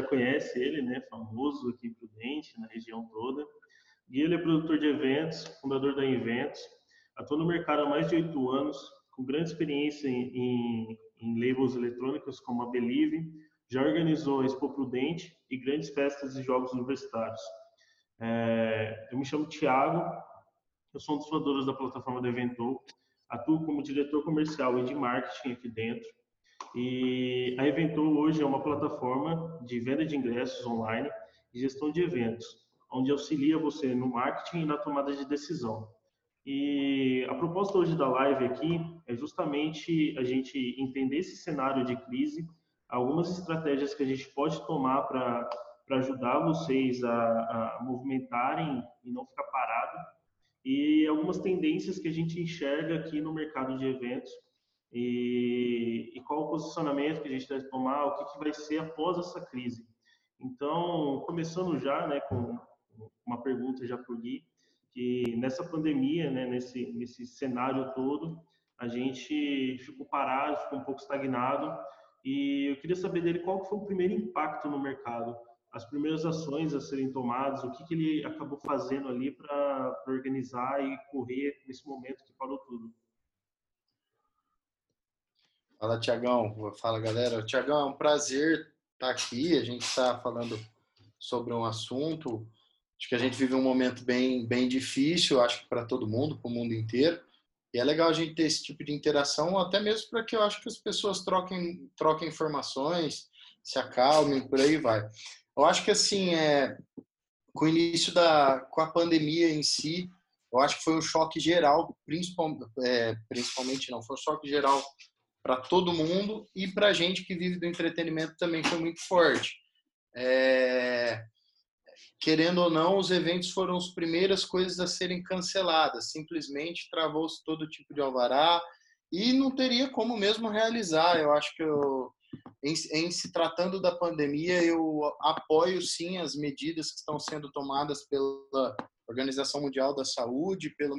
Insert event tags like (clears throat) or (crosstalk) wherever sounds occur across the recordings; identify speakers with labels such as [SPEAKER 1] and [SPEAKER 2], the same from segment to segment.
[SPEAKER 1] já conhece ele, né? Famoso aqui em Prudente, na região toda. Gui ele é produtor de eventos, fundador da Inventos, atua no mercado há mais de oito anos, com grande experiência em, em, em labels eletrônicos como a Believe, já organizou a Expo Prudente e grandes festas e jogos universitários. É, eu me chamo Thiago, eu sou um dos fundadores da plataforma da Eventou, atuo como diretor comercial e de marketing aqui dentro. E a Eventou hoje é uma plataforma de venda de ingressos online e gestão de eventos, onde auxilia você no marketing e na tomada de decisão. E a proposta hoje da live aqui é justamente a gente entender esse cenário de crise, algumas estratégias que a gente pode tomar para ajudar vocês a, a movimentarem e não ficar parado, e algumas tendências que a gente enxerga aqui no mercado de eventos e, e qual o posicionamento que a gente deve tomar, o que, que vai ser após essa crise. Então, começando já né, com uma pergunta já por Gui, que nessa pandemia, né, nesse, nesse cenário todo, a gente ficou parado, ficou um pouco estagnado, e eu queria saber dele qual foi o primeiro impacto no mercado, as primeiras ações a serem tomadas, o que, que ele acabou fazendo ali para organizar e correr nesse momento que parou tudo.
[SPEAKER 2] Fala, Tiagão. Fala, galera. Tiagão, é um prazer estar aqui. A gente está falando sobre um assunto. Acho que a gente vive um momento bem, bem difícil, acho que para todo mundo, para o mundo inteiro. E é legal a gente ter esse tipo de interação, até mesmo para que eu acho que as pessoas troquem, troquem informações, se acalmem, por aí vai. Eu acho que assim, é, com o início da com a pandemia em si, eu acho que foi um choque geral, é, principalmente não, foi um choque geral para todo mundo e para a gente que vive do entretenimento também foi muito forte. É, querendo ou não, os eventos foram as primeiras coisas a serem canceladas. Simplesmente travou-se todo tipo de alvará e não teria como mesmo realizar. Eu acho que eu, em, em, se tratando da pandemia, eu apoio sim as medidas que estão sendo tomadas pela Organização Mundial da Saúde, pelo,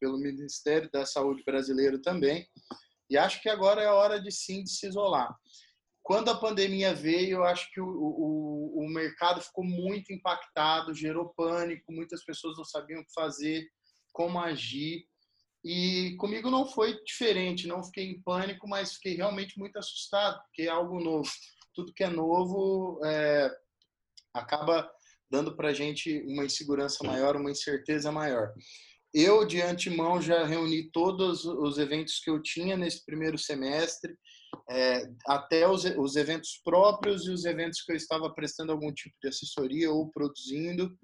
[SPEAKER 2] pelo Ministério da Saúde brasileiro também. E acho que agora é a hora de sim de se isolar. Quando a pandemia veio, eu acho que o, o, o mercado ficou muito impactado, gerou pânico, muitas pessoas não sabiam o que fazer, como agir. E comigo não foi diferente, não fiquei em pânico, mas fiquei realmente muito assustado, porque é algo novo. Tudo que é novo é, acaba dando para a gente uma insegurança maior, uma incerteza maior. Eu, de antemão, já reuni todos os eventos que eu tinha nesse primeiro semestre, é, até os, os eventos próprios e os eventos que eu estava prestando algum tipo de assessoria ou produzindo.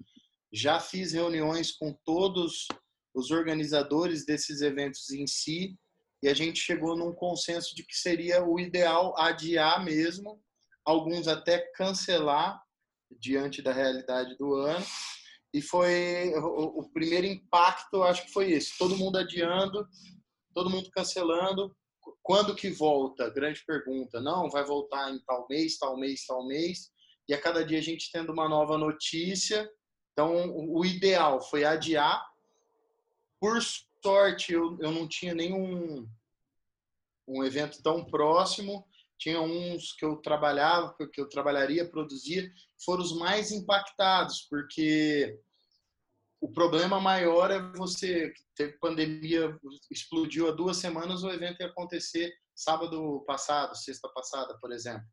[SPEAKER 2] Já fiz reuniões com todos os organizadores desses eventos em si e a gente chegou num consenso de que seria o ideal adiar mesmo, alguns até cancelar diante da realidade do ano e foi o, o primeiro impacto, acho que foi esse. Todo mundo adiando, todo mundo cancelando. Quando que volta? Grande pergunta. Não, vai voltar em tal mês, tal mês, tal mês. E a cada dia a gente tendo uma nova notícia. Então, o ideal foi adiar. Por sorte, eu, eu não tinha nenhum um evento tão próximo. Tinha uns que eu trabalhava, que eu trabalharia, produzia, foram os mais impactados, porque o problema maior é você teve pandemia, explodiu há duas semanas, o evento ia acontecer sábado passado, sexta passada, por exemplo.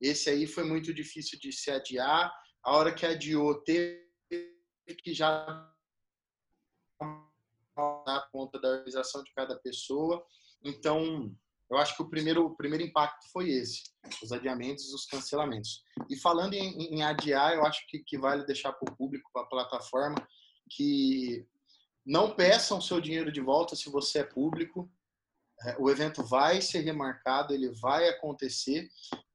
[SPEAKER 2] Esse aí foi muito difícil de se adiar. A hora que adiou, teve que já dar conta da organização de cada pessoa. Então, eu acho que o primeiro, o primeiro impacto foi esse, os adiamentos os cancelamentos. E falando em, em adiar, eu acho que, que vale deixar para o público, para a plataforma, que não peçam seu dinheiro de volta se você é público. É, o evento vai ser remarcado, ele vai acontecer.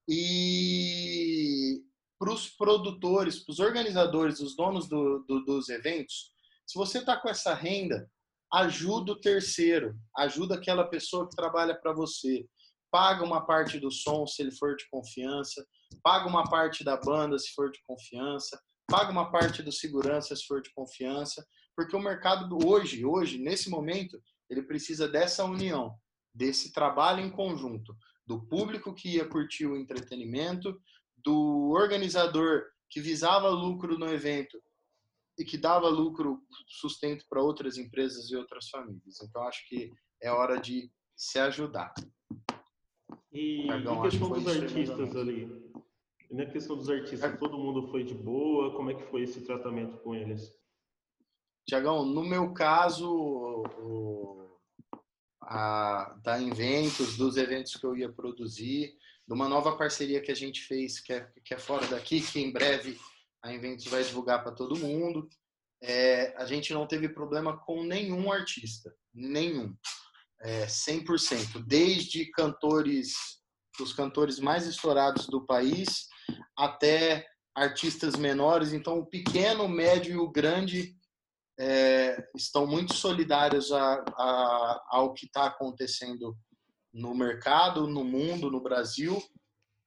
[SPEAKER 2] E para os produtores, para os organizadores, os donos do, do, dos eventos, se você está com essa renda, ajuda o terceiro, ajuda aquela pessoa que trabalha para você. Paga uma parte do som se ele for de confiança, paga uma parte da banda se for de confiança, paga uma parte do segurança se for de confiança, porque o mercado hoje, hoje, nesse momento, ele precisa dessa união, desse trabalho em conjunto, do público que ia curtir o entretenimento, do organizador que visava lucro no evento e que dava lucro, sustento para outras empresas e outras famílias. Então, acho que é hora de se ajudar.
[SPEAKER 1] E, Pagão, e questão dos artistas ali? E na questão dos artistas, todo mundo foi de boa? Como é que foi esse tratamento com eles?
[SPEAKER 2] Tiagão, no meu caso, o, a, da Inventos, dos eventos que eu ia produzir, de uma nova parceria que a gente fez, que é, que é fora daqui, que em breve a Inventos vai divulgar para todo mundo. É, a gente não teve problema com nenhum artista, nenhum, é, 100%, desde cantores, os cantores mais estourados do país, até artistas menores. Então, o pequeno, o médio e o grande é, estão muito solidários a, a, ao que está acontecendo no mercado, no mundo, no Brasil,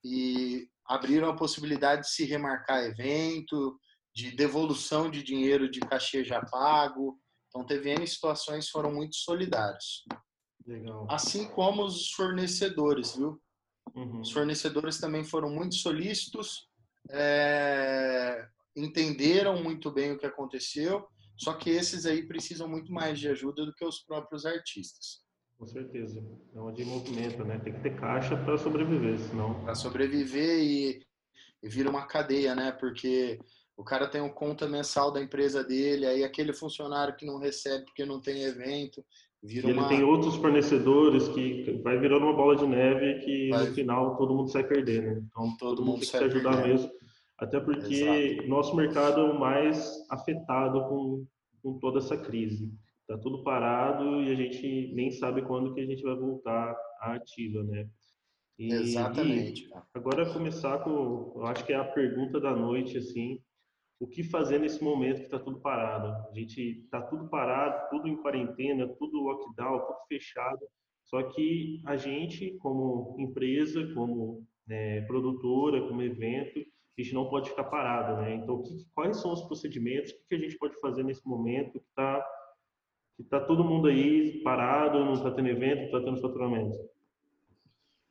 [SPEAKER 2] e abriram a possibilidade de se remarcar evento, de devolução de dinheiro de cachê já pago. Então, teve N situações foram muito solidários. Legal. Assim como os fornecedores, viu? Uhum. Os fornecedores também foram muito solícitos, é, entenderam muito bem o que aconteceu, só que esses aí precisam muito mais de ajuda do que os próprios artistas.
[SPEAKER 1] Com certeza. É uma de movimento, né? Tem que ter caixa para sobreviver, senão.
[SPEAKER 2] Para sobreviver e, e vira uma cadeia, né? Porque o cara tem um conta mensal da empresa dele, aí aquele funcionário que não recebe porque não tem evento,
[SPEAKER 1] vira e uma... ele tem outros fornecedores que vai virando uma bola de neve que vai... no final todo mundo sai perdendo. Né? Então todo, todo mundo tem que se ajudar perdendo. mesmo. Até porque Exato. nosso mercado é o mais afetado com, com toda essa crise. Está tudo parado e a gente nem sabe quando que a gente vai voltar à ativa, né?
[SPEAKER 2] E, Exatamente.
[SPEAKER 1] E agora começar com, eu acho que é a pergunta da noite, assim, o que fazer nesse momento que está tudo parado? A gente está tudo parado, tudo em quarentena, tudo lockdown, tudo fechado. Só que a gente, como empresa, como né, produtora, como evento, a gente não pode ficar parado, né? Então, que, quais são os procedimentos? O que a gente pode fazer nesse momento que está que tá todo mundo aí parado, não está tendo evento, não está tendo faturamento?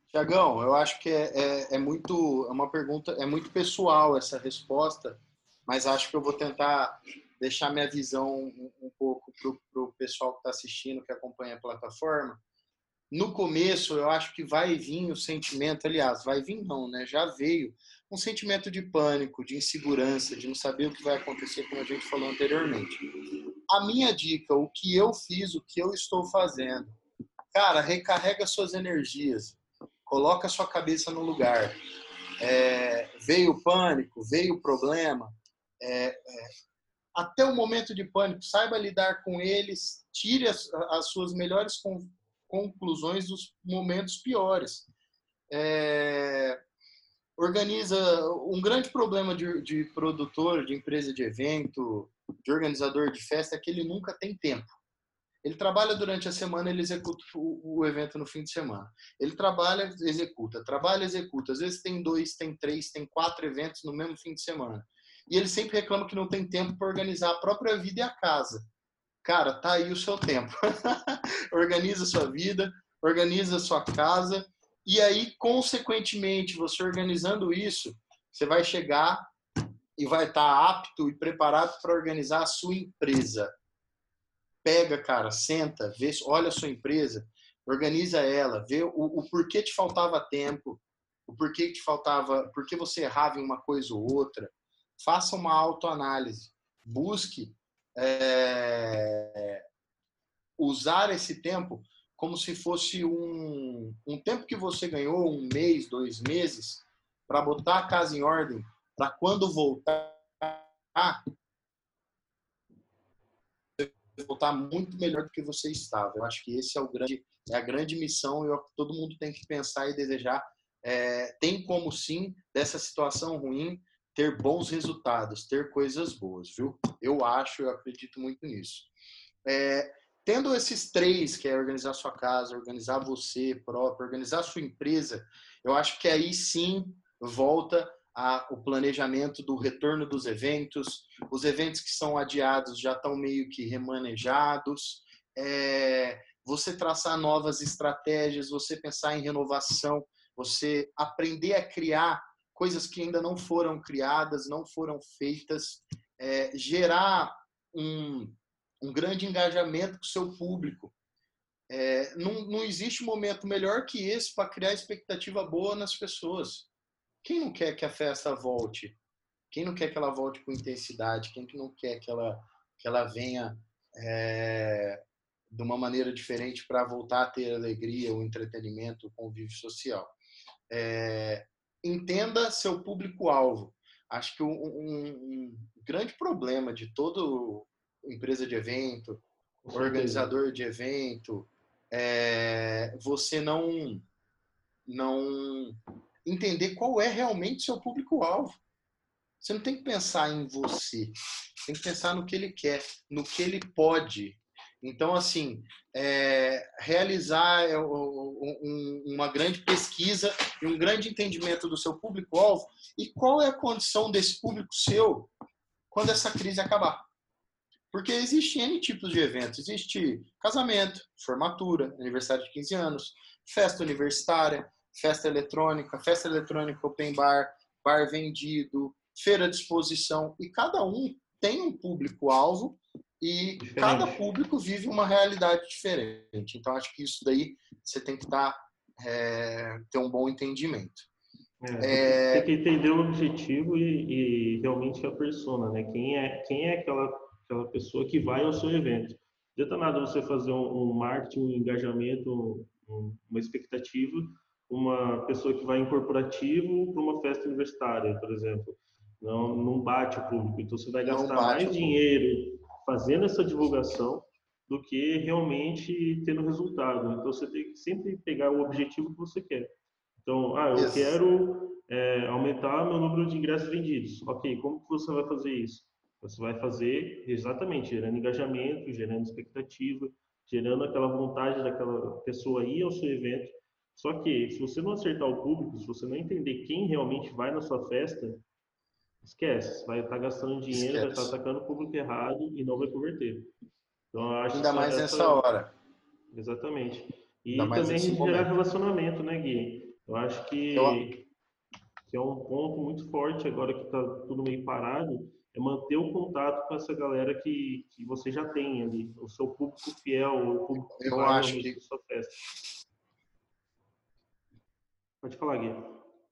[SPEAKER 2] Tiagão, eu acho que é, é, é, muito, é uma pergunta, é muito pessoal essa resposta, mas acho que eu vou tentar deixar minha visão um, um pouco para o pessoal que está assistindo, que acompanha a plataforma. No começo, eu acho que vai vir o sentimento, aliás, vai vir não, né? Já veio um sentimento de pânico, de insegurança, de não saber o que vai acontecer, como a gente falou anteriormente. A minha dica, o que eu fiz, o que eu estou fazendo, cara, recarrega suas energias, coloca sua cabeça no lugar. É, veio o pânico, veio o problema, é, é, até o momento de pânico, saiba lidar com eles, tire as, as suas melhores conclusões dos momentos piores. É, organiza um grande problema de, de, produtor, de empresa de evento, de organizador de festa é que ele nunca tem tempo. Ele trabalha durante a semana, ele executa o evento no fim de semana. Ele trabalha, executa, trabalha, executa. Às vezes tem dois, tem três, tem quatro eventos no mesmo fim de semana e ele sempre reclama que não tem tempo para organizar a própria vida e a casa. Cara, tá aí o seu tempo. (laughs) organiza a sua vida, organiza a sua casa e aí, consequentemente, você organizando isso, você vai chegar e vai estar tá apto e preparado para organizar a sua empresa. Pega, cara, senta, vê, olha a sua empresa, organiza ela, vê o, o porquê te faltava tempo, o porquê te faltava, por que você errava em uma coisa ou outra, faça uma autoanálise, busque é, usar esse tempo como se fosse um, um tempo que você ganhou, um mês, dois meses, para botar a casa em ordem, para quando voltar, voltar muito melhor do que você estava. Eu acho que esse é o grande, é a grande missão e todo mundo tem que pensar e desejar. É, tem como sim dessa situação ruim ter bons resultados, ter coisas boas, viu? Eu acho, eu acredito muito nisso. É, tendo esses três, que é organizar sua casa, organizar você próprio, organizar sua empresa, eu acho que aí sim volta a, o planejamento do retorno dos eventos. Os eventos que são adiados já estão meio que remanejados. É, você traçar novas estratégias, você pensar em renovação, você aprender a criar coisas que ainda não foram criadas, não foram feitas, é, gerar um, um grande engajamento com o seu público. É, não, não existe momento melhor que esse para criar expectativa boa nas pessoas. Quem não quer que a festa volte? Quem não quer que ela volte com intensidade? Quem que não quer que ela, que ela venha é, de uma maneira diferente para voltar a ter alegria, o entretenimento, o convívio social? É, entenda seu público-alvo. Acho que um, um, um, grande problema de todo empresa de evento, organizador de evento, é você não não entender qual é realmente seu público-alvo. Você não tem que pensar em você, tem que pensar no que ele quer, no que ele pode. Então, assim, é, realizar é, um, uma grande pesquisa e um grande entendimento do seu público-alvo e qual é a condição desse público seu quando essa crise acabar. Porque existem N tipos de eventos. Existe casamento, formatura, aniversário de 15 anos, festa universitária, festa eletrônica, festa eletrônica open bar, bar vendido, feira de exposição. E cada um tem um público-alvo e diferente. cada público vive uma realidade diferente. Então, acho que isso daí você tem que estar, tá, é, ter um bom entendimento.
[SPEAKER 1] É, é... Tem que entender o objetivo e, e, realmente a persona, né? Quem é, quem é aquela, aquela pessoa que vai ao seu evento. Não adianta nada você fazer um, um marketing, um engajamento, um, uma expectativa, uma pessoa que vai em corporativo para uma festa universitária, por exemplo. Não, não bate o público. Então você vai gastar mais dinheiro fazendo essa divulgação do que realmente tendo resultado. Então você tem que sempre pegar o objetivo que você quer. Então, ah, eu yes. quero é, aumentar meu número de ingressos vendidos. Ok, como que você vai fazer isso? Você vai fazer exatamente gerando engajamento, gerando expectativa, gerando aquela vontade daquela pessoa ir ao seu evento. Só que se você não acertar o público, se você não entender quem realmente vai na sua festa, esquece. Você vai estar gastando dinheiro, esquece. vai estar atacando o público errado e não vai converter.
[SPEAKER 2] Então, acho Ainda mais essa... nessa hora.
[SPEAKER 1] Exatamente. E Ainda também gerar momento. relacionamento, né, Gui? Eu acho que, Eu... que é um ponto muito forte agora que está tudo meio parado, é manter o contato com essa galera que, que você já tem ali, o seu público fiel, o público
[SPEAKER 2] que Eu acho que...
[SPEAKER 1] sua festa. Pode falar, Gui.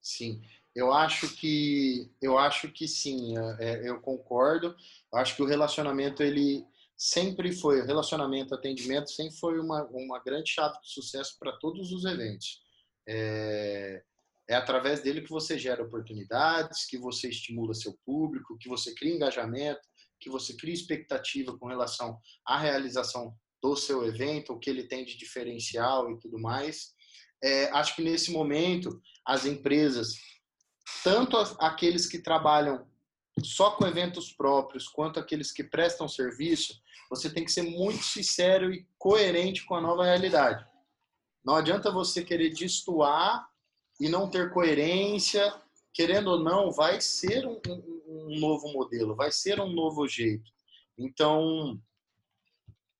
[SPEAKER 2] Sim. Eu acho que eu acho que sim, é, eu concordo. Eu acho que o relacionamento ele sempre foi, relacionamento, atendimento sempre foi uma, uma grande chave de sucesso para todos os eventos. É, é através dele que você gera oportunidades, que você estimula seu público, que você cria engajamento, que você cria expectativa com relação à realização do seu evento, o que ele tem de diferencial e tudo mais. É, acho que nesse momento as empresas tanto aqueles que trabalham só com eventos próprios, quanto aqueles que prestam serviço, você tem que ser muito sincero e coerente com a nova realidade. Não adianta você querer destoar e não ter coerência. Querendo ou não, vai ser um, um, um novo modelo, vai ser um novo jeito. Então,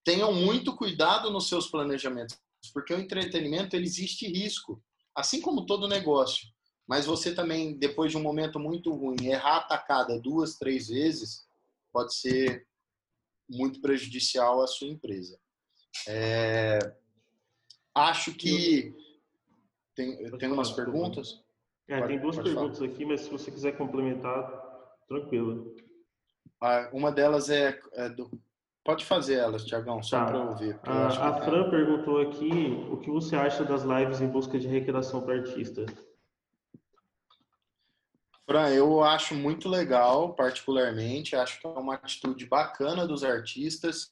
[SPEAKER 2] tenham muito cuidado nos seus planejamentos, porque o entretenimento ele existe risco, assim como todo negócio mas você também, depois de um momento muito ruim, errar a tacada duas, três vezes, pode ser muito prejudicial à sua empresa. É, acho que. Tem, tem umas perguntas?
[SPEAKER 1] É, pode, tem duas perguntas falar. aqui, mas se você quiser complementar, tranquilo.
[SPEAKER 2] Ah, uma delas é, é do, Pode fazer elas, Tiagão, só tá. para ouvir.
[SPEAKER 1] A, a Fran perguntou aqui o que você acha das lives em busca de arrecadação para artista.
[SPEAKER 2] Fran, eu acho muito legal, particularmente, acho que é uma atitude bacana dos artistas.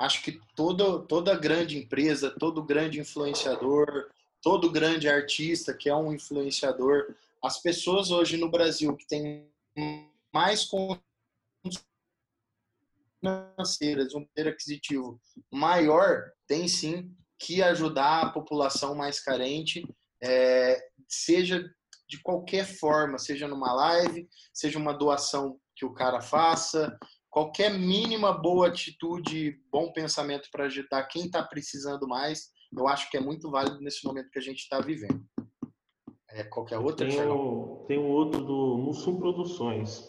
[SPEAKER 2] Acho que toda, toda grande empresa, todo grande influenciador, todo grande artista que é um influenciador, as pessoas hoje no Brasil que têm mais financeiras, um poder aquisitivo maior, tem sim que ajudar a população mais carente, é, seja de qualquer forma, seja numa live, seja uma doação que o cara faça, qualquer mínima boa atitude, bom pensamento para ajudar quem está precisando mais, eu acho que é muito válido nesse momento que a gente está vivendo. É, qualquer outra?
[SPEAKER 1] Tem um, tem um outro do Mussum Produções.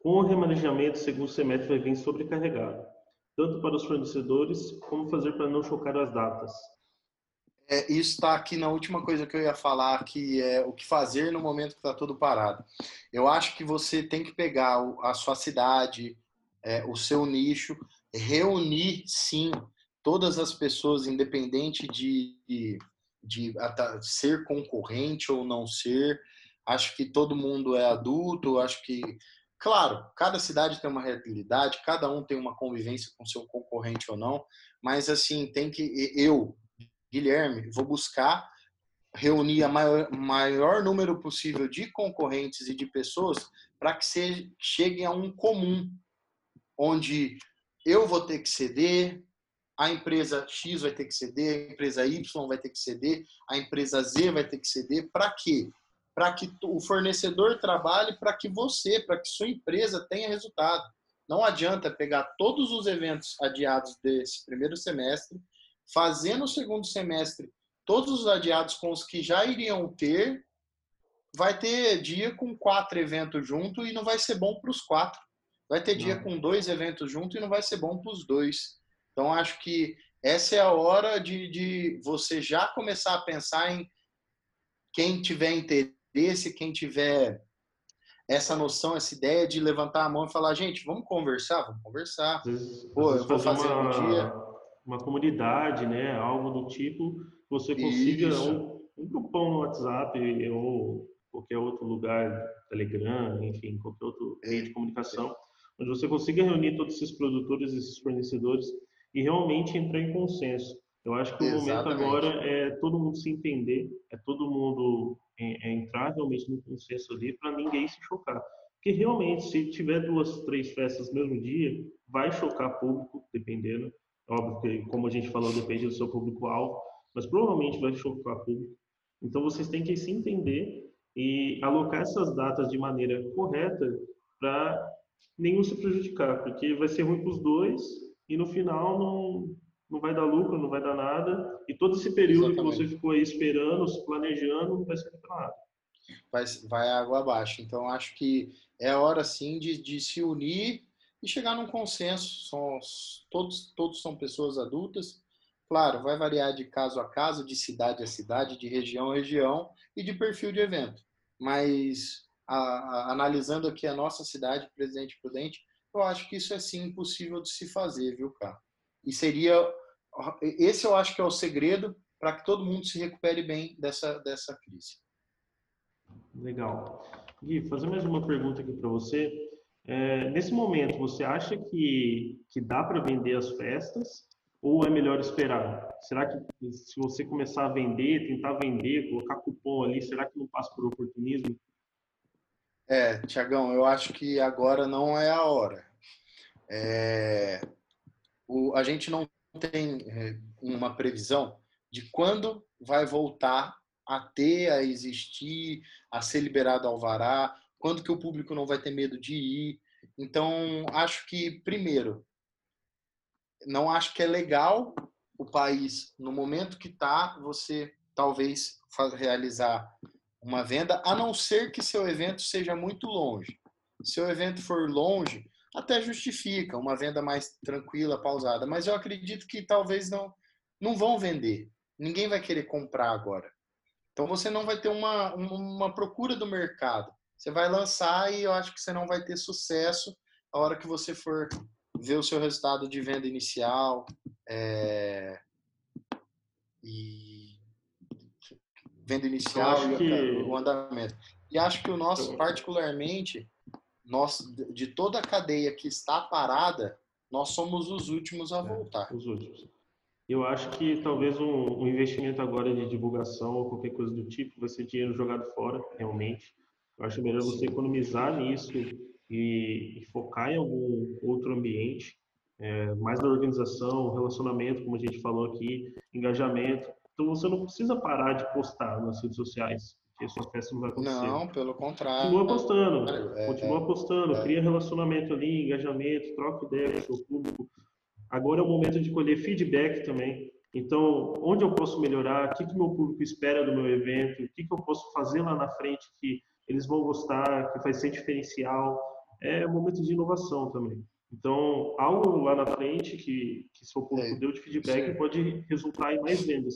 [SPEAKER 1] Com o remanejamento, segundo semestre vai vir sobrecarregado, tanto para os fornecedores, como fazer para não chocar as datas.
[SPEAKER 2] É, isso está aqui na última coisa que eu ia falar, que é o que fazer no momento que está tudo parado. Eu acho que você tem que pegar a sua cidade, é, o seu nicho, reunir sim todas as pessoas, independente de, de, de ser concorrente ou não ser. Acho que todo mundo é adulto, acho que Claro, cada cidade tem uma realidade, cada um tem uma convivência com seu concorrente ou não, mas assim, tem que eu, Guilherme, vou buscar reunir a maior, maior número possível de concorrentes e de pessoas para que se, cheguem a um comum, onde eu vou ter que ceder, a empresa X vai ter que ceder, a empresa Y vai ter que ceder, a empresa Z vai ter que ceder. Para quê? para que o fornecedor trabalhe para que você, para que sua empresa tenha resultado. Não adianta pegar todos os eventos adiados desse primeiro semestre, fazer no segundo semestre todos os adiados com os que já iriam ter, vai ter dia com quatro eventos junto e não vai ser bom para os quatro. Vai ter dia não. com dois eventos junto e não vai ser bom para os dois. Então, acho que essa é a hora de, de você já começar a pensar em quem tiver interesse quem tiver essa noção, essa ideia de levantar a mão e falar, gente, vamos conversar, vamos conversar.
[SPEAKER 1] Pô, eu vou fazer um dia uma comunidade, né, algo do tipo, você consiga um, um grupão no WhatsApp ou qualquer outro lugar, Telegram, enfim, qualquer outro meio de comunicação, onde você consiga reunir todos esses produtores, esses fornecedores e realmente entrar em consenso. Eu acho que o Exatamente. momento agora é todo mundo se entender, é todo mundo é, é entrar realmente no consenso ali para ninguém se chocar. Porque realmente, se tiver duas, três festas no mesmo dia, vai chocar público, dependendo. Óbvio que, como a gente falou, depende do seu público-alvo, mas provavelmente vai chocar público. Então, vocês têm que se entender e alocar essas datas de maneira correta para nenhum se prejudicar, porque vai ser ruim para os dois e no final não, não vai dar lucro, não vai dar nada. E todo esse período Exatamente. que você ficou aí esperando, se planejando, não vai servir para nada.
[SPEAKER 2] Vai, vai água abaixo. Então, acho que é hora, sim, de, de se unir e chegar num consenso. São, todos, todos são pessoas adultas. Claro, vai variar de caso a caso, de cidade a cidade, de região a região e de perfil de evento. Mas, a, a, analisando aqui a nossa cidade, Presidente Prudente, eu acho que isso é sim possível de se fazer, viu, cara? E seria esse eu acho que é o segredo para que todo mundo se recupere bem dessa, dessa crise.
[SPEAKER 1] Legal. Gui, fazer mais uma pergunta aqui para você. É, nesse momento, você acha que, que dá para vender as festas ou é melhor esperar? Será que se você começar a vender, tentar vender, colocar cupom ali, será que não passa por oportunismo?
[SPEAKER 2] É, Tiagão, eu acho que agora não é a hora. É, o, a gente não tem é, uma previsão de quando vai voltar a ter, a existir, a ser liberado alvará, quando que o público não vai ter medo de ir. Então, acho que, primeiro, não acho que é legal o país, no momento que está, você talvez realizar uma venda, a não ser que seu evento seja muito longe. Se o evento for longe, até justifica uma venda mais tranquila, pausada, mas eu acredito que talvez não não vão vender. Ninguém vai querer comprar agora. Então você não vai ter uma, uma procura do mercado. Você vai lançar e eu acho que você não vai ter sucesso a hora que você for ver o seu resultado de venda inicial é, e venda inicial e que... o andamento. E acho que o nosso, particularmente, nós, de toda a cadeia que está parada, nós somos os últimos a é, voltar.
[SPEAKER 1] É, os últimos. Eu acho que talvez um, um, investimento agora de divulgação ou qualquer coisa do tipo vai ser dinheiro jogado fora, realmente. Eu acho melhor você economizar nisso e, e focar em algum outro ambiente, é, mais da organização, relacionamento, como a gente falou aqui, engajamento. Então você não precisa parar de postar nas redes sociais que sua festa não vai acontecer.
[SPEAKER 2] Não, pelo contrário.
[SPEAKER 1] Continua apostando, é, continua apostando, é. cria relacionamento ali, engajamento, troca ideia com o seu público. Agora é o momento de colher feedback também. Então, onde eu posso melhorar? O que, que meu público espera do meu evento? O que, que eu posso fazer lá na frente que eles vão gostar, que vai ser diferencial? É um momento de inovação também. Então, algo lá na frente que, que seu público é, deu de feedback sim. pode resultar em mais vendas.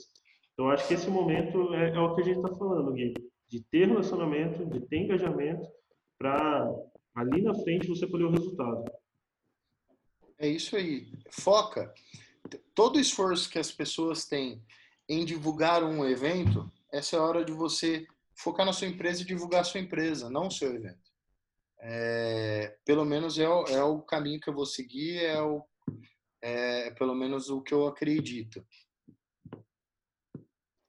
[SPEAKER 1] Então, acho que esse momento é, é o que a gente está falando, Gui, de ter relacionamento, de ter engajamento, para ali na frente você colher o resultado.
[SPEAKER 2] É isso aí. Foca. Todo o esforço que as pessoas têm em divulgar um evento, essa é a hora de você focar na sua empresa e divulgar a sua empresa, não o seu evento. É, pelo menos é o, é o caminho que eu vou seguir, é, o, é pelo menos o que eu acredito.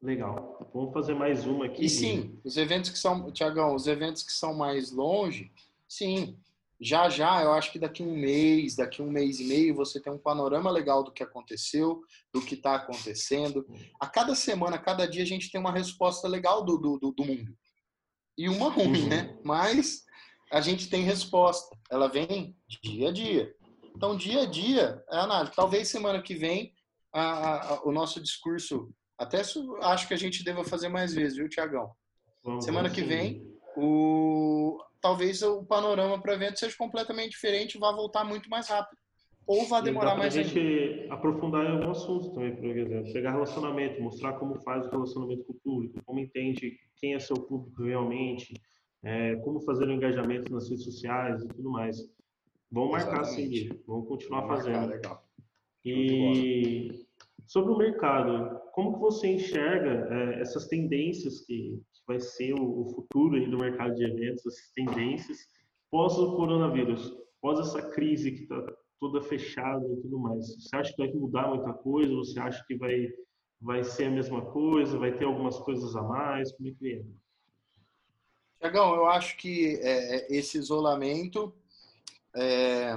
[SPEAKER 1] Legal. Vamos fazer mais uma aqui.
[SPEAKER 2] E sim, os eventos que são, Tiagão, os eventos que são mais longe, sim. Já já, eu acho que daqui um mês, daqui um mês e meio, você tem um panorama legal do que aconteceu, do que está acontecendo. A cada semana, a cada dia, a gente tem uma resposta legal do, do, do mundo. E uma ruim, uhum. né? Mas a gente tem resposta. Ela vem dia a dia. Então, dia a dia é análise. Talvez semana que vem a, a, o nosso discurso, até acho que a gente deva fazer mais vezes, viu, Tiagão? Semana que vem, o, talvez o panorama para o evento seja completamente diferente, vá voltar muito mais rápido. Ou vai demorar mais
[SPEAKER 1] a gente ainda. aprofundar em algum assunto também, por exemplo, pegar relacionamento, mostrar como faz o relacionamento com o público, como entende quem é seu público realmente, é, como fazer o engajamento nas redes sociais e tudo mais. Vamos marcar sim, vamos continuar vamos fazendo. Marcar, legal. E sobre o mercado, como que você enxerga é, essas tendências que, que vai ser o, o, futuro do mercado de eventos, essas tendências pós o coronavírus, pós essa crise que está toda fechada e tudo mais? Você acha que vai mudar muita coisa? Você acha que vai vai ser a mesma coisa? Vai ter algumas coisas a mais? Como é que é?
[SPEAKER 2] Tiagão, eu acho que é, esse isolamento, é,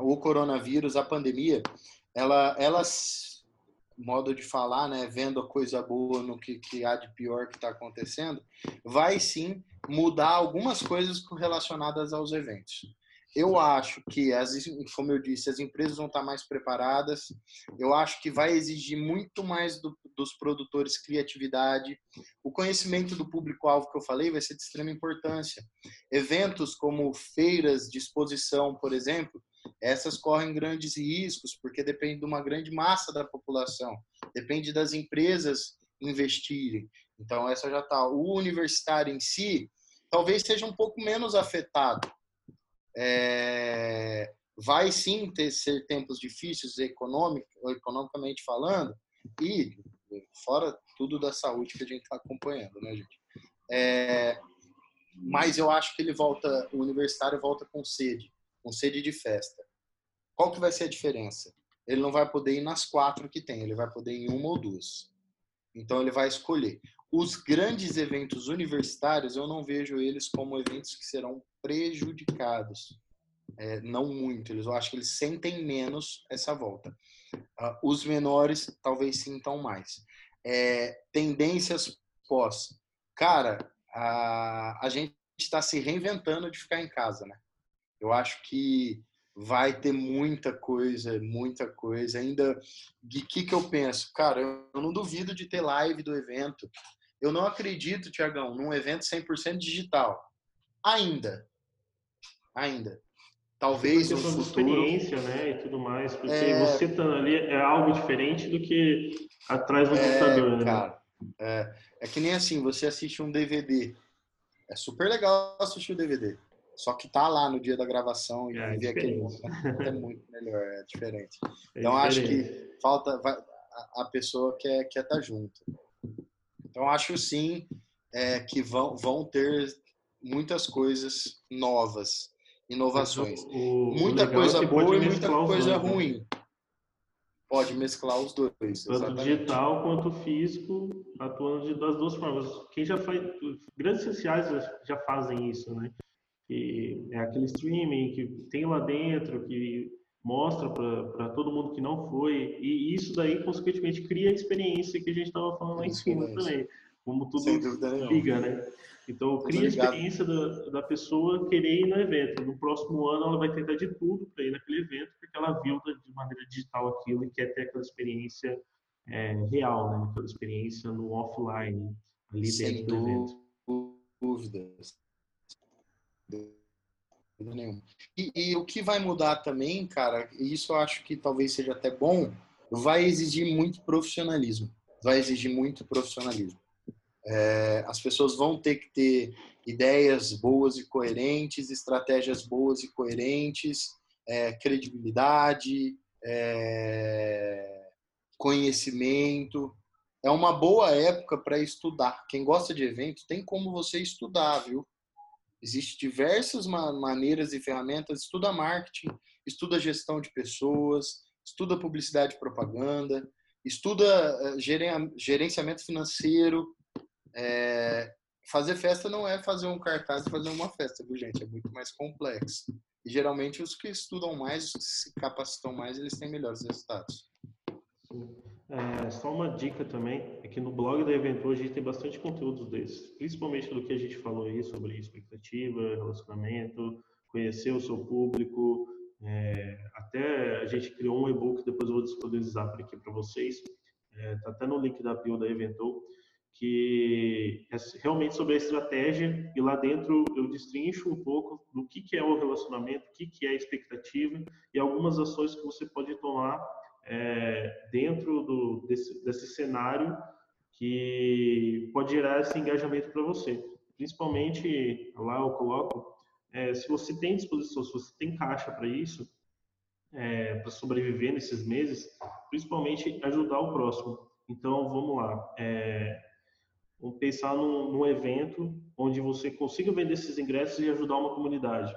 [SPEAKER 2] o coronavírus, a pandemia, ela, elas, modo de falar, né, vendo a coisa boa no que, que há de pior que está acontecendo, vai sim mudar algumas coisas relacionadas aos eventos. Eu acho que, as, como eu disse, as empresas vão estar mais preparadas. Eu acho que vai exigir muito mais do, dos produtores criatividade. O conhecimento do público-alvo que eu falei vai ser de extrema importância. Eventos como feiras de exposição, por exemplo, essas correm grandes riscos, porque depende de uma grande massa da população, depende das empresas investirem. Então, essa já está. O universitário em si talvez seja um pouco menos afetado é, vai sim ter ser tempos difíceis economicamente falando e fora tudo da saúde que a gente está acompanhando, né, gente? É, mas eu acho que ele volta, o universitário volta com sede, com sede de festa. Qual que vai ser a diferença? Ele não vai poder ir nas quatro que tem, ele vai poder ir em uma ou duas. Então ele vai escolher. Os grandes eventos universitários, eu não vejo eles como eventos que serão prejudicados. É, não muito, eles, eu acho que eles sentem menos essa volta. Uh, os menores talvez sintam mais. É, tendências pós. Cara, a, a gente está se reinventando de ficar em casa, né? Eu acho que vai ter muita coisa, muita coisa. Ainda, de que que eu penso? Cara, eu não duvido de ter live do evento. Eu não acredito, Tiagão, num evento 100% digital. Ainda. Ainda. Talvez no futuro...
[SPEAKER 1] experiência, né, e tudo mais, porque é... você estando ali é algo diferente do que atrás do é, computador, né? Cara,
[SPEAKER 2] é, é que nem assim, você assiste um DVD. É super legal assistir o DVD. Só que tá lá no dia da gravação e é, ver aquele mundo, é muito melhor, é diferente. (laughs) É então acho que falta a pessoa quer quer estar tá junto. Então, acho sim é, que vão, vão ter muitas coisas novas, inovações. O, muita o coisa é boa e muita coisa dois, né? ruim. Né? Pode mesclar os dois.
[SPEAKER 1] Tanto exatamente. digital quanto físico, atuando das duas formas. Quem já faz. Grandes sociais já fazem isso, né? Que é aquele streaming que tem lá dentro, que mostra para todo mundo que não foi, e isso daí, consequentemente, cria a experiência que a gente estava falando lá em cima também, como tudo liga, né? Então, cria a experiência da, da pessoa querer ir no evento. No próximo ano, ela vai tentar de tudo para ir naquele evento, porque ela viu de maneira digital aquilo e quer ter aquela experiência é, real, né? aquela experiência no offline, ali Sem dentro do evento.
[SPEAKER 2] Dúvidas. Nenhuma. E, e o que vai mudar também, cara, e isso eu acho que talvez seja até bom, vai exigir muito profissionalismo. Vai exigir muito profissionalismo. É, as pessoas vão ter que ter ideias boas e coerentes, estratégias boas e coerentes, é, credibilidade, é, conhecimento. É uma boa época para estudar. Quem gosta de evento tem como você estudar, viu? Existem diversas maneiras e ferramentas. Estuda marketing, estuda gestão de pessoas, estuda publicidade e propaganda, estuda é, gerenciamento financeiro, é, fazer festa não é fazer um cartaz e fazer uma festa, viu, gente? É muito mais complexo. E geralmente os que estudam mais, os que se capacitam mais, eles têm melhores resultados.
[SPEAKER 1] É, só uma dica também, é que no blog da Evento hoje a gente tem bastante conteúdos desses, principalmente do que a gente falou aí sobre expectativa, relacionamento, conhecer o seu público, é, até a gente criou um e-book, depois eu vou disponibilizar aqui para vocês, é, tá até no link da bio da Eventou, que é realmente sobre a estratégia e lá dentro eu destrincho um pouco do que, que é o relacionamento, o que, que é a expectativa e algumas ações que você pode tomar é, dentro do, desse, desse cenário que pode gerar esse engajamento para você. Principalmente, lá eu coloco, é, se você tem disposição, se você tem caixa para isso, é, para sobreviver nesses meses, principalmente ajudar o próximo. Então, vamos lá. É, Vamos pensar num, num, evento onde você consiga vender esses ingressos e ajudar uma comunidade.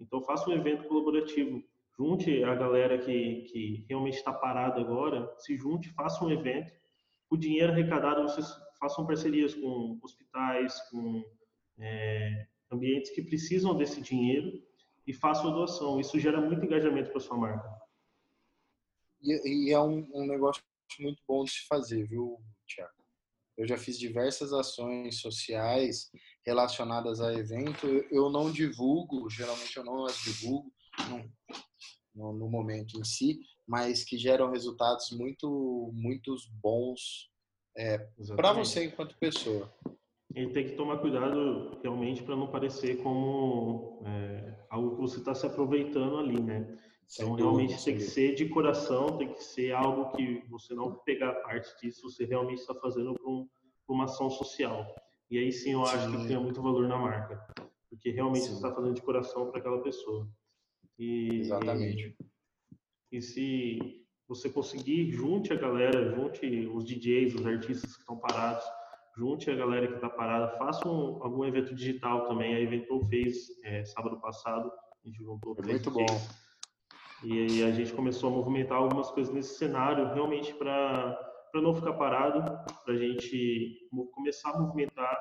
[SPEAKER 1] Então, faça um evento colaborativo. Junte a galera que, que realmente está parada agora, se junte, faça um evento. O dinheiro arrecadado, vocês façam parcerias com hospitais, com é, ambientes que precisam desse dinheiro e façam a doação. Isso gera muito engajamento para sua marca.
[SPEAKER 2] E, e é um, um negócio muito bom de se fazer, viu, Tiago? Eu já fiz diversas ações sociais relacionadas a evento. Eu não divulgo, geralmente eu não as divulgo no, no momento em si, mas que geram resultados muito, muito bons é, para você enquanto pessoa.
[SPEAKER 1] E tem que tomar cuidado realmente para não parecer como é, algo que você está se aproveitando ali, né? Então, realmente tem que ser de coração, tem que ser algo que você não pegar parte disso, você realmente está fazendo para um, uma ação social. E aí sim eu sim. acho que tem muito valor na marca, porque realmente sim. você está fazendo de coração para aquela pessoa.
[SPEAKER 2] E, Exatamente.
[SPEAKER 1] E, e se você conseguir, junte a galera, junte os DJs, os artistas que estão parados, junte a galera que está parada, faça um, algum evento digital também. A Eventou fez é, sábado passado, a gente juntou
[SPEAKER 2] é muito bom.
[SPEAKER 1] E aí a gente começou a movimentar algumas coisas nesse cenário, realmente para não ficar parado, para a gente começar a movimentar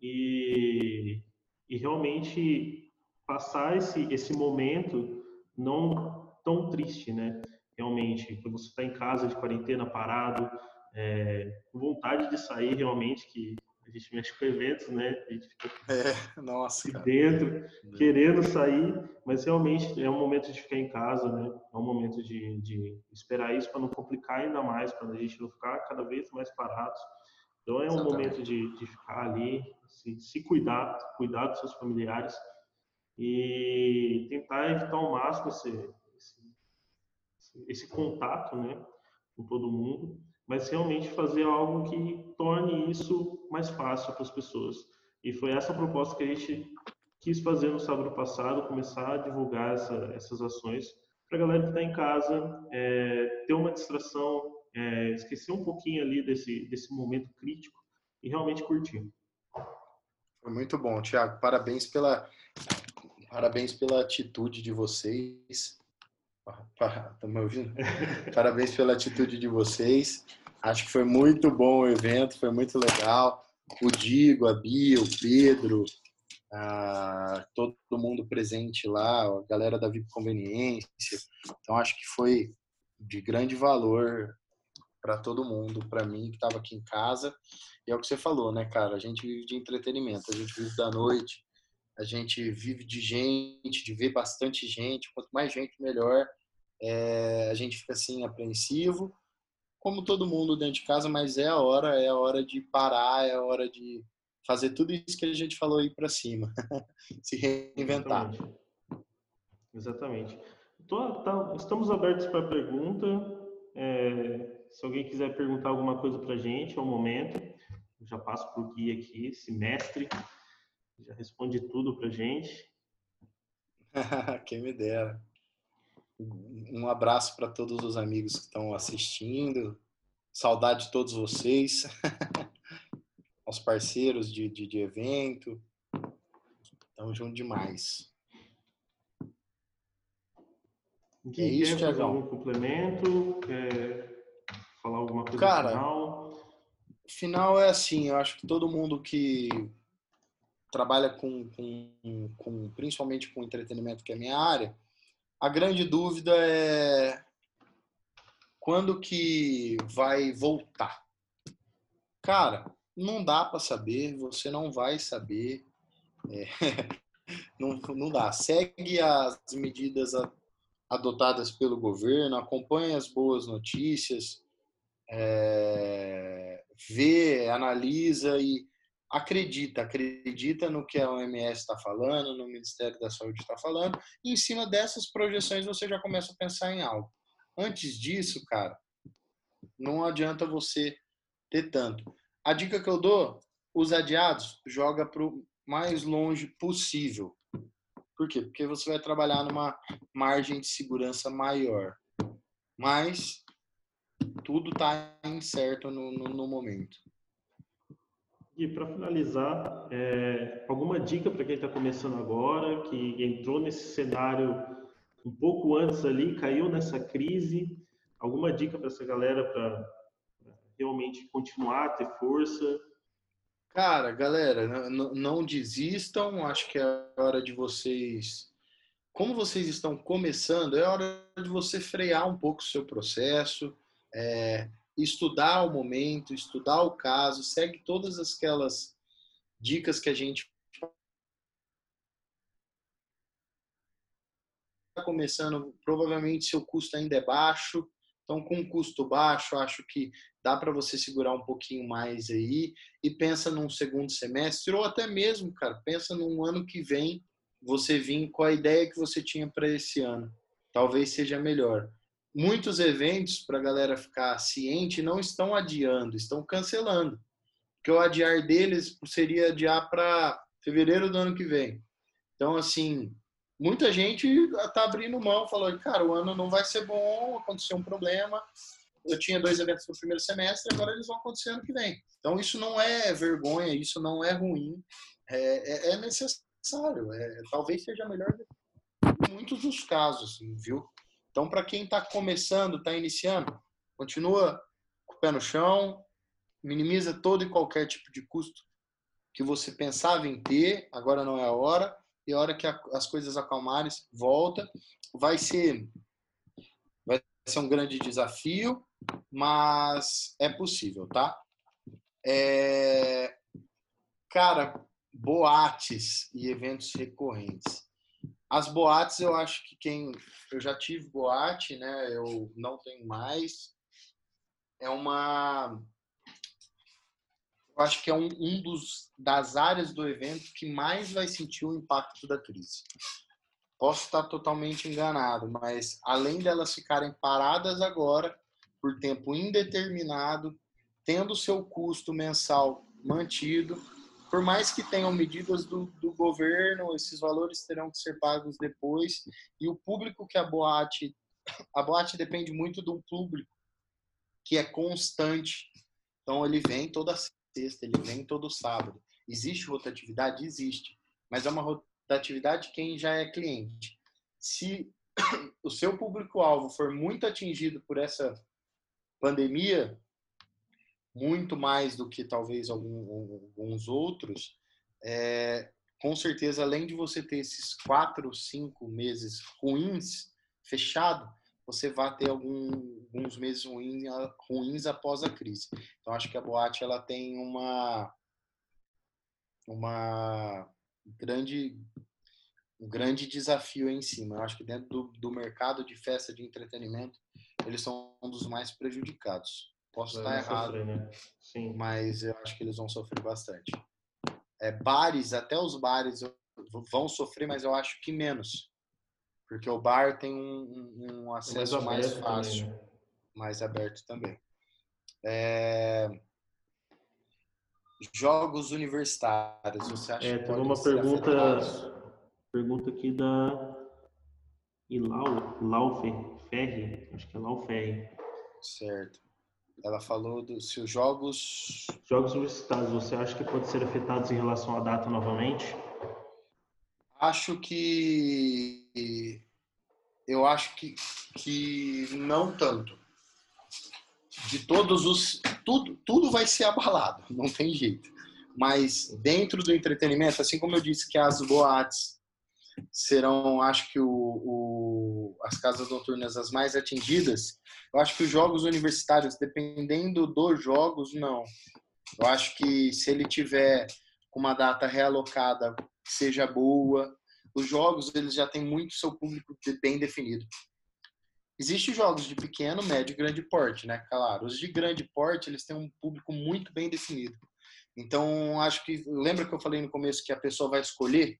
[SPEAKER 1] e, e realmente passar esse, esse momento não tão triste, né? Realmente, quando você está em casa de quarentena, parado, é, com vontade de sair realmente, que a gente mexe com eventos, né? A gente fica
[SPEAKER 2] é, nossa,
[SPEAKER 1] dentro, querendo sair, mas realmente é um momento de ficar em casa, né? É um momento de, de esperar isso para não complicar ainda mais, para a gente não ficar cada vez mais parados. Então é um Exatamente. momento de, de ficar ali, se, se cuidar, cuidar dos seus familiares e tentar evitar ao máximo esse, esse, esse contato, né? Com todo mundo mas realmente fazer algo que torne isso mais fácil para as pessoas. E foi essa a proposta que a gente quis fazer no sábado passado, começar a divulgar essa, essas ações para a galera que está em casa é, ter uma distração, é, esquecer um pouquinho ali desse, desse momento crítico e realmente curtir.
[SPEAKER 2] Muito bom, Tiago. Parabéns pela, parabéns pela atitude de vocês. Tá me ouvindo? (laughs) Parabéns pela atitude de vocês. Acho que foi muito bom o evento, foi muito legal. O Digo, a Bia, o Pedro, ah, todo mundo presente lá, a galera da VIP Conveniência. Então, acho que foi de grande valor para todo mundo, para mim que estava aqui em casa. E é o que você falou, né, cara? A gente vive de entretenimento, a gente vive da noite, a gente vive de gente, de ver bastante gente. Quanto mais gente, melhor. é, a gente fica assim apreensivo, como todo mundo dentro de casa, mas é a hora, é a hora de parar, é a hora de fazer tudo isso que a gente falou aí para cima, (laughs) se reinventar.
[SPEAKER 1] Exatamente. Tô, tá, estamos abertos para pergunta. É, se alguém quiser perguntar alguma coisa para a gente, é o momento. Eu já passo por Gui aqui, esse mestre, já responde tudo para a gente. (laughs)
[SPEAKER 2] Quem me dera. Um abraço para todos os amigos que estão assistindo. Saudade de todos vocês. (laughs) Aos parceiros de, de, de evento. Tamo junto demais.
[SPEAKER 1] é isso, Tiagão. algum complemento? Quer falar alguma coisa Cara, final?
[SPEAKER 2] Final é assim, eu acho que todo mundo que trabalha com, com, com principalmente com entretenimento, que é minha área, a grande dúvida é quando que vai voltar. Cara, não dá para saber, você não vai saber. É, (laughs) não, não dá. Segue as medidas adotadas pelo governo, acompanhe as boas notícias, é, vê, analisa e acredita, acredita no que a OMS está falando, no Ministério da Saúde está falando, e em cima dessas projeções você já começa a pensar em algo. Antes disso, cara, não adianta você ter tanto. A dica que eu dou, os adiados, joga para o mais longe possível. Por quê? Porque você vai trabalhar numa margem de segurança maior. Mas tudo está incerto no, no, no momento.
[SPEAKER 1] E para finalizar, é, alguma dica para quem está começando agora, que entrou nesse cenário um pouco antes ali, caiu nessa crise? Alguma dica para essa galera para realmente continuar ter força?
[SPEAKER 2] Cara, galera, não, não desistam. Acho que é hora de vocês. Como vocês estão começando, é hora de você frear um pouco o seu processo. É, estudar o momento, estudar o caso, segue todas aquelas dicas que a gente está começando, provavelmente seu custo ainda é baixo, então com custo baixo, acho que dá para você segurar um pouquinho mais aí e pensa num segundo semestre ou até mesmo, cara, pensa num ano que vem você vir com a ideia que você tinha para esse ano. Talvez seja melhor muitos eventos, para a galera ficar ciente, não estão adiando, estão cancelando. Porque o adiar deles seria adiar para fevereiro do ano que vem. Então, assim, muita gente está abrindo mão, falou, cara, o ano não vai ser bom, aconteceu um problema. Eu tinha dois eventos no primeiro semestre, agora eles vão acontecer ano que vem. Então, isso não é vergonha, isso não é ruim, é, é, é necessário. É, talvez seja melhor em muitos dos casos, viu? Então, para quem está começando, está iniciando, continua com o pé no chão, minimiza todo e qualquer tipo de custo que você pensava em ter, agora não é a hora, e a hora que as coisas acalmarem, volta. Vai ser, vai ser um grande desafio, mas é possível, tá? É... Cara, boates e eventos recorrentes. As boates, eu acho que quem. Eu já tive boate, né? Eu não tenho mais. É uma. Eu acho que é um, um dos das áreas do evento que mais vai sentir o impacto da crise. Posso estar totalmente enganado, mas além delas ficarem paradas agora por tempo indeterminado, tendo seu custo mensal mantido, por mais que tenham medidas do, do, governo, esses valores terão que ser pagos depois. E o público que a boate. A boate depende muito do público que é constante. Então, ele vem toda sexta, ele vem todo sábado. Existe rotatividade? Existe. Mas é uma rotatividade quem já é cliente. Se (clears throat) o seu público-alvo for muito atingido por essa pandemia, muito mais do que talvez alguns outros, é, com certeza, além de você ter esses quatro, cinco meses ruins, fechado, você vai ter algum, alguns meses ruins, ruins após a crise. Então, acho que a boate ela tem uma, uma grande um grande desafio em cima. Eu acho que dentro do, do mercado de festa de entretenimento, eles são um dos mais prejudicados. Posso estar errado, sofrer, né? mas eu acho que eles vão sofrer bastante. É, bares, até os bares vão sofrer, mas eu acho que menos. Porque o bar tem um, um acesso mais, mais fácil, também, né? mais aberto também. É... Jogos universitários, você acha
[SPEAKER 1] é, que pode uma pergunta, pergunta aqui da Ilau, Lau Ferri, acho que é Lau Ferri.
[SPEAKER 2] Certo. Ela falou do, se os jogos.
[SPEAKER 1] Jogos universitários, você acha que podem ser afetados em relação à data novamente?
[SPEAKER 2] Acho que. Eu acho que, que não tanto. De todos os. Tudo, tudo vai ser abalado, (laughs) não tem jeito. Mas dentro do entretenimento, assim como eu disse que as boates serão, acho que o, o, as casas noturnas as mais atingidas. Eu acho que os jogos universitários, dependendo dos jogos, não. Eu acho que se ele tiver uma data realocada seja boa, os jogos eles já têm muito seu público bem definido. Existem jogos de pequeno, médio e grande porte, né? Claro, os de grande porte eles têm um público muito bem definido. Então, acho que lembra que eu falei no começo que a pessoa vai escolher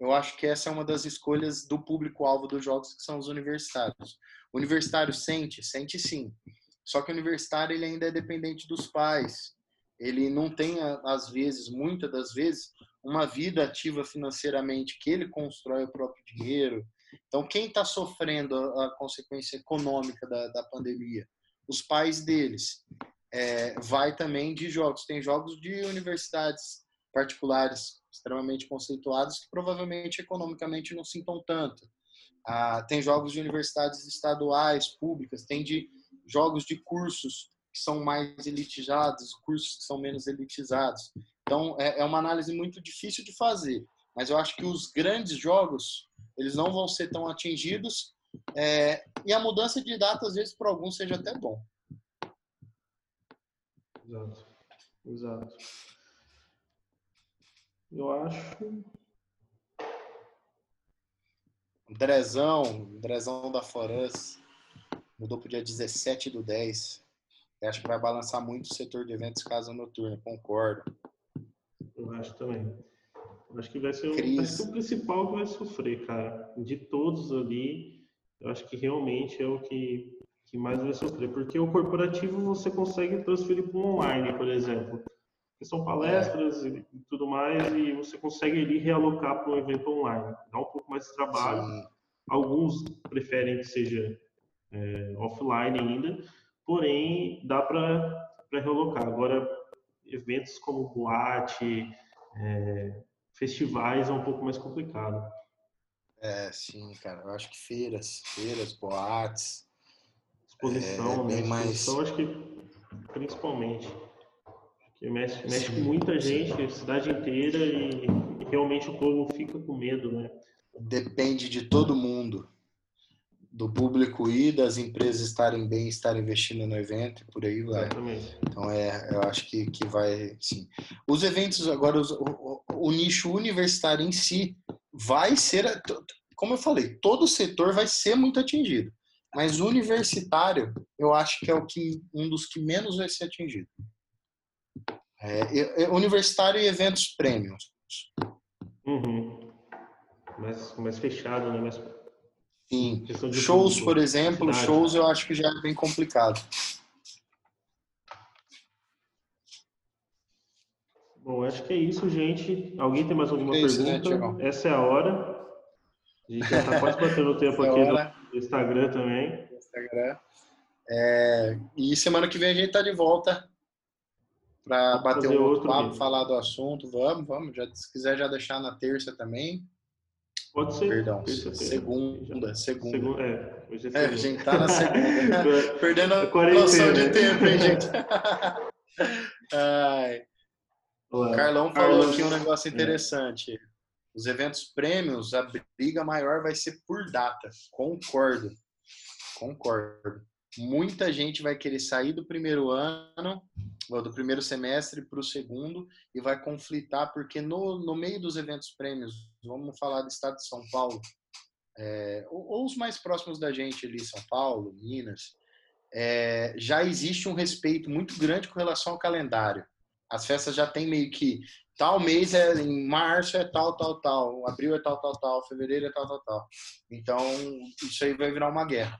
[SPEAKER 2] eu acho que essa é uma das escolhas do público-alvo dos jogos, que são os universitários. O universitário sente? Sente sim. Só que o universitário ele ainda é dependente dos pais. Ele não tem, às vezes, muitas das vezes, uma vida ativa financeiramente, que ele constrói o próprio dinheiro. Então, quem está sofrendo a, consequência econômica da, da pandemia? Os pais deles. É, vai também de jogos. Tem jogos de universidades particulares extremamente conceituados que provavelmente economicamente não sintam tanto. Ah, tem jogos de universidades estaduais, públicas, tem de jogos de cursos que são mais elitizados, cursos que são menos elitizados. Então, é, é uma análise muito difícil de fazer, mas eu acho que os grandes jogos, eles não vão ser tão atingidos é, e a mudança de data, às vezes, para alguns seja até bom.
[SPEAKER 1] Exato. Exato. Eu acho.
[SPEAKER 2] Andrezão, Andrezão da Forans, mudou para o dia 17 do 10. Eu acho que vai balançar muito o setor de eventos casa noturna, concordo.
[SPEAKER 1] Eu acho também. Eu acho que vai ser, o, vai ser o principal que vai sofrer, cara. De todos ali, eu acho que realmente é o que, que mais vai sofrer. Porque o corporativo você consegue transferir para o online, por exemplo que são palestras e tudo mais, e você consegue ali realocar para um evento online. Dá um pouco mais de trabalho. Sim. Alguns preferem que seja é, offline ainda, porém dá para realocar. Agora, eventos como boate, é, festivais é um pouco mais complicado.
[SPEAKER 2] É, sim, cara. Eu acho que feiras, feiras, boates.
[SPEAKER 1] Exposição, é, né? Exposição, mais... acho que principalmente. Que mexe, mexe com muita gente, a cidade inteira, e, e realmente o povo fica com medo, né?
[SPEAKER 2] Depende de todo mundo do público ir, das empresas estarem bem, estarem investindo no evento e por aí vai. Exatamente. Então é, eu acho que, que vai, sim. Os eventos agora, os, o, o, nicho universitário em si vai ser, como eu falei, todo o setor vai ser muito atingido, mas o universitário eu acho que é o que um dos que menos vai ser atingido. É, universitário e eventos prêmios.
[SPEAKER 1] Uhum. Mais, mais fechado, né? Mais...
[SPEAKER 2] Sim. Shows, público, por exemplo, shows eu acho que já é bem complicado.
[SPEAKER 1] Bom, acho que é isso, gente. Alguém tem mais alguma é isso, né, pergunta? Né, Essa é a hora. A gente já está quase (laughs) batendo o tempo é aqui no Instagram também.
[SPEAKER 2] Instagram. É, e semana que vem a gente está de volta para bater um outro papo, vídeo. falar do assunto. Vamos, vamos. Já, se quiser já deixar na terça também.
[SPEAKER 1] Pode ser.
[SPEAKER 2] Perdão, segunda, segunda.
[SPEAKER 1] segunda é,
[SPEAKER 2] hoje é, é, a gente tá na segunda. (laughs) Perdendo a noção de tempo, hein, gente? (laughs) Ai. Olá. Carlão falou aqui um negócio é. interessante. É. Os eventos prêmios, a briga maior vai ser por data. Concordo. Concordo. muita gente vai querer sair do primeiro ano, do primeiro semestre para o segundo, e vai conflitar, porque no, no meio dos eventos prêmios, vamos falar do estado de São Paulo, é, ou, ou, os mais próximos da gente ali, São Paulo, Minas, é, já existe um respeito muito grande com relação ao calendário. As festas já tem meio que tal mês é em março é tal, tal, tal, abril é tal, tal, tal, fevereiro é tal, tal, tal. Então, isso aí vai virar uma guerra.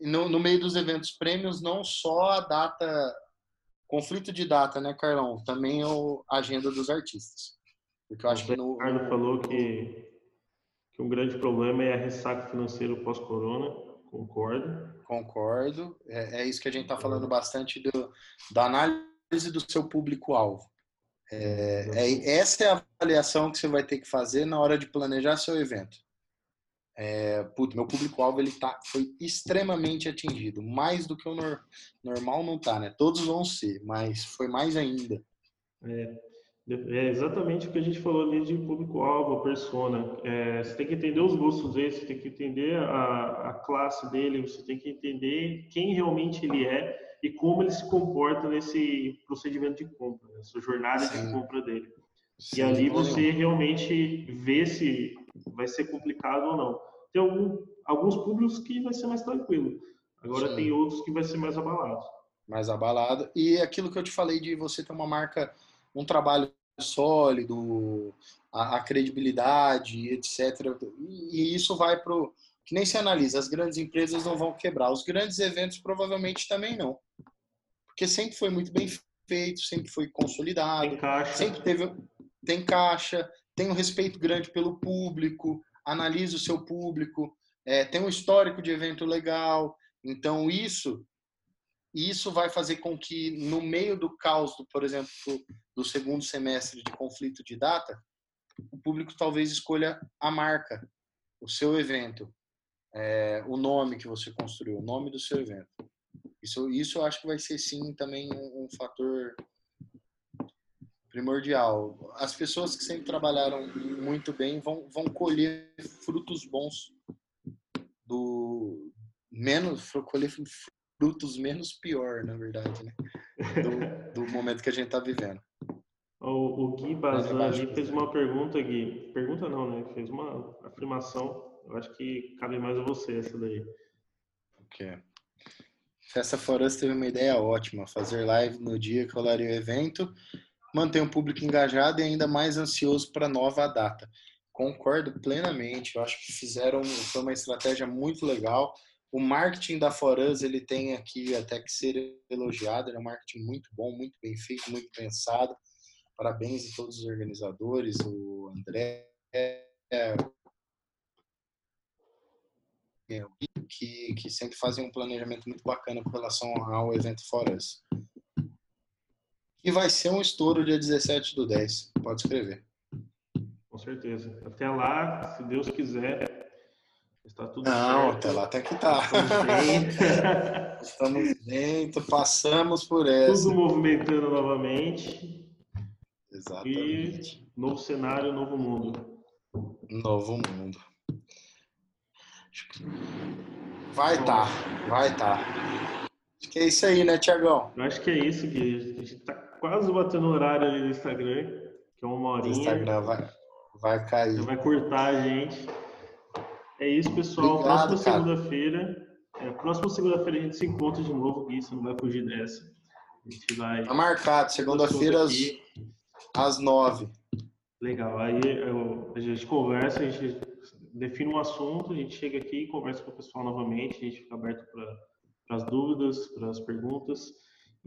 [SPEAKER 2] No, no meio dos eventos prêmios, não só a data, conflito de data, né, Carlão? Também a agenda dos artistas.
[SPEAKER 1] Porque eu acho que no. O Ricardo falou que, que um grande problema é a ressaca financeira pós-corona. Concordo.
[SPEAKER 2] Concordo. É, é, isso que a gente está falando bastante do, da análise do seu público-alvo. É, é, essa é a avaliação que você vai ter que fazer na hora de planejar seu evento. É, meu público-alvo ele tá, foi extremamente atingido, mais do que o nor, normal não tá, né? Todos vão ser, mas foi mais ainda.
[SPEAKER 1] É, é exatamente o que a gente falou ali de público-alvo, a persona. É, você tem que entender os gostos dele, você tem que entender a, a classe dele, você tem que entender quem realmente ele é e como ele se comporta nesse procedimento de compra, nessa jornada Sim. de compra dele. Sim, e ali você realmente vê se vai ser complicado ou não. Tem algum, alguns públicos que vai ser mais tranquilo. Agora Sim. tem outros que vai ser mais abalado.
[SPEAKER 2] Mais abalado. E aquilo que eu te falei de você ter uma marca, um trabalho sólido, a, a credibilidade, etc. E isso vai pro que nem se analisa, as grandes empresas não vão quebrar, os grandes eventos provavelmente também não. Porque sempre foi muito bem feito, sempre foi consolidado, sempre teve tem caixa, tem um respeito grande pelo público, analisa o seu público, é, tem um histórico de evento legal. Então isso isso vai fazer com que no meio do caos, do, por exemplo, do segundo semestre de conflito de data, o público talvez escolha a marca, o seu evento, é, o nome que você construiu, o nome do seu evento. Isso, isso eu acho que vai ser sim também um, um fator primordial. As pessoas que sempre trabalharam muito bem vão, vão colher frutos bons do menos colher frutos menos pior, na verdade, né? Do, do momento que a gente está vivendo.
[SPEAKER 1] O, o Gui Bazan fez uma pergunta, Gui. Pergunta não, né? Fez uma afirmação eu acho que cabe mais a você essa daí.
[SPEAKER 2] Ok. Festa Forest teve uma ideia ótima, fazer live no dia que rolaria o evento, manter o público engajado e ainda mais ansioso para a nova data. Concordo plenamente, eu acho que fizeram, foi uma estratégia muito legal. O marketing da Forans, ele tem aqui até que ser elogiado, é um marketing muito bom, muito bem feito, muito pensado. Parabéns a todos os organizadores, o André, que, que sempre fazem um planejamento muito bacana com relação ao evento Forest. E vai ser um estouro dia 17 do 10. Pode escrever.
[SPEAKER 1] Com certeza. Até lá, se Deus quiser, está tudo
[SPEAKER 2] Não, certo. até lá tem que. Tá. Estamos dentro, (laughs) passamos por essa.
[SPEAKER 1] Tudo movimentando novamente.
[SPEAKER 2] Exatamente.
[SPEAKER 1] E novo cenário, novo mundo.
[SPEAKER 2] Novo mundo. Vai estar, tá, vai. Tá. Acho que é isso aí, né, Tiagão?
[SPEAKER 1] Eu acho que é isso, Gui. A gente tá quase batendo o horário ali no Instagram, que é uma horinha. O
[SPEAKER 2] Instagram vai, vai cair.
[SPEAKER 1] Vai cortar a gente. É isso, pessoal. Obrigado, próxima segunda-feira. É, próxima segunda-feira a gente se encontra de novo, Gui. Você não vai fugir dessa. A gente vai.
[SPEAKER 2] Tá marcado, segunda-feira às, às nove.
[SPEAKER 1] Legal. Aí eu, a gente conversa, a gente define um assunto, a gente chega aqui, conversa com o pessoal novamente, a gente fica aberto para as dúvidas, para as perguntas.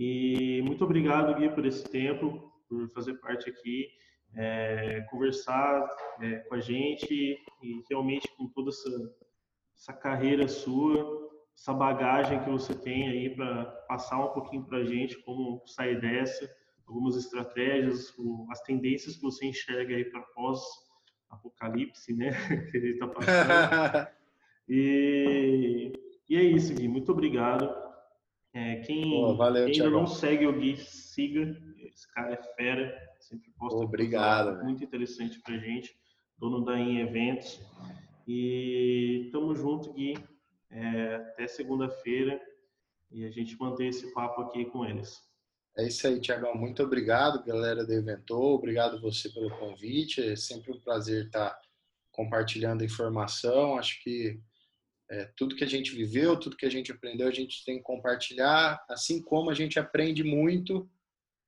[SPEAKER 1] E muito obrigado, Gui, por esse tempo, por fazer parte aqui, é, conversar é, com a gente e realmente com toda essa, essa carreira sua, essa bagagem que você tem aí para passar um pouquinho para a gente como sair dessa, algumas estratégias, as tendências que você enxerga aí para pós apocalipse, né? (laughs) que ele está passando. (laughs) e, e é isso, Gui. Muito obrigado. É, quem,
[SPEAKER 2] valeu,
[SPEAKER 1] quem ainda não segue o Gui, siga. Esse cara é fera. Sempre posta
[SPEAKER 2] Obrigado.
[SPEAKER 1] muito interessante pra gente. Dono da em eventos. E tamo junto, Gui. É, até até segunda-feira e a gente mantém esse papo aqui com eles.
[SPEAKER 2] É isso aí, Tiagão. Muito obrigado, galera do Eventou. Obrigado você pelo convite. É sempre um prazer estar compartilhando informação. Acho que é, tudo que a gente viveu, tudo que a gente aprendeu, a gente tem que compartilhar, assim como a gente aprende muito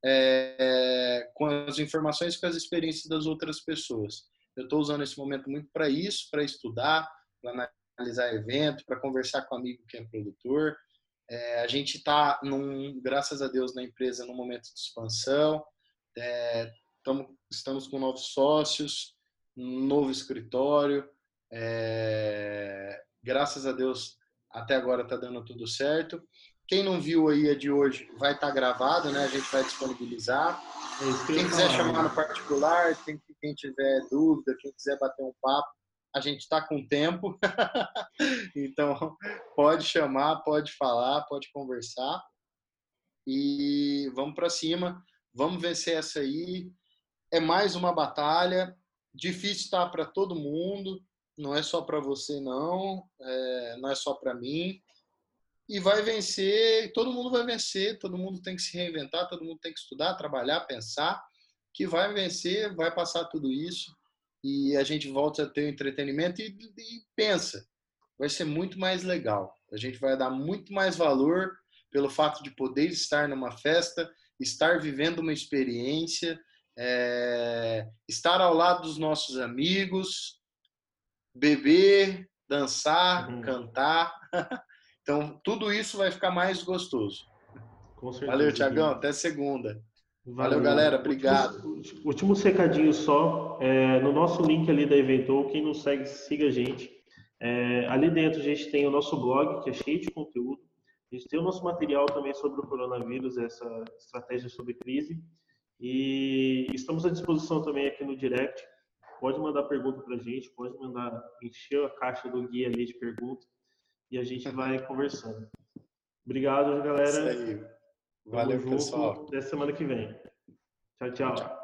[SPEAKER 2] é, com as informações, com as experiências das outras pessoas. Eu estou usando esse momento muito para isso, para estudar, para analisar evento, para conversar com um amigo que é produtor. É, a gente está, graças a Deus, na empresa num momento de expansão. É, tamo, estamos com novos sócios, um novo escritório. Graças a Deus, até agora está dando tudo certo. Quem não viu aí a de hoje vai estar tá gravado, né? A gente vai disponibilizar. É quem quiser chamar no particular, quem, quem tiver dúvida, quem quiser bater um papo, a gente está com tempo. (laughs) então, pode chamar, pode falar, pode conversar. E vamos para cima. Vamos vencer essa aí. É mais uma batalha. Difícil estar tá para todo mundo. Não é só para você, não. É, não é só para mim e vai vencer, todo mundo vai vencer, todo mundo tem que se reinventar, todo mundo tem que estudar, trabalhar, pensar, que vai vencer, vai passar tudo isso e a gente volta a ter o entretenimento e, e pensa, vai ser muito mais legal. A gente vai dar muito mais valor pelo fato de poder estar numa festa, estar vivendo uma experiência, é, estar ao lado dos nossos amigos, beber, dançar, uhum. cantar. (laughs) Então, tudo isso vai ficar mais gostoso. Valeu, Tiagão. Até segunda. Valeu, Valeu galera. Obrigado.
[SPEAKER 1] Último, último recadinho só. É, no nosso link ali da Eventou, quem não segue, siga a gente. É, ali dentro a gente tem o nosso blog, que é cheio de conteúdo. A gente tem o nosso material também sobre o coronavírus, essa estratégia sobre crise. E estamos à disposição também aqui no direct. Pode mandar pergunta para a gente, pode mandar encher a caixa do guia ali de perguntas e a gente vai conversando. Obrigado, galera. Isso
[SPEAKER 2] aí. Valeu, pessoal.
[SPEAKER 1] Até semana que vem. tchau. tchau. tchau.